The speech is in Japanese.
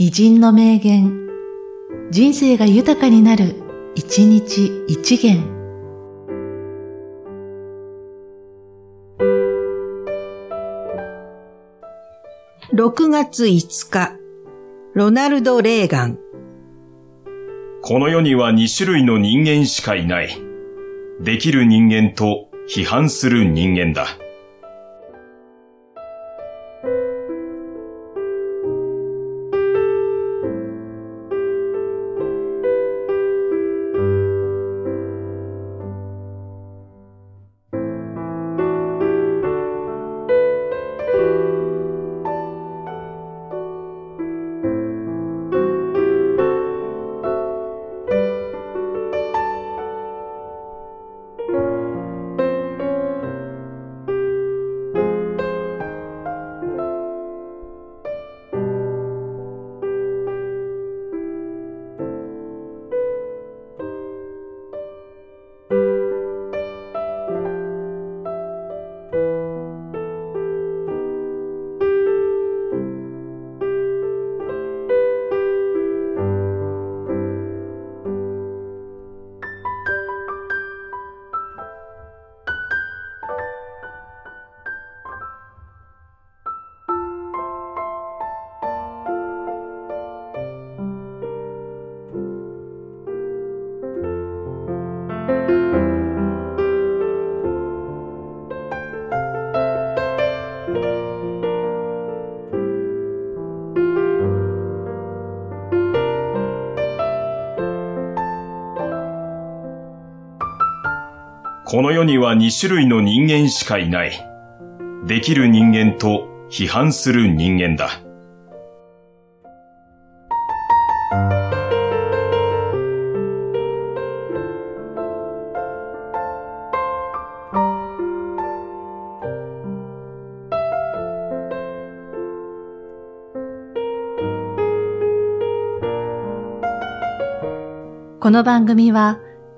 偉人の名言、人生が豊かになる、一日一元。6月5日、ロナルド・レーガン。この世には2種類の人間しかいない。できる人間と批判する人間だ。この世には2種類の人間しかいない。できる人間と批判する人間だ。この番組は、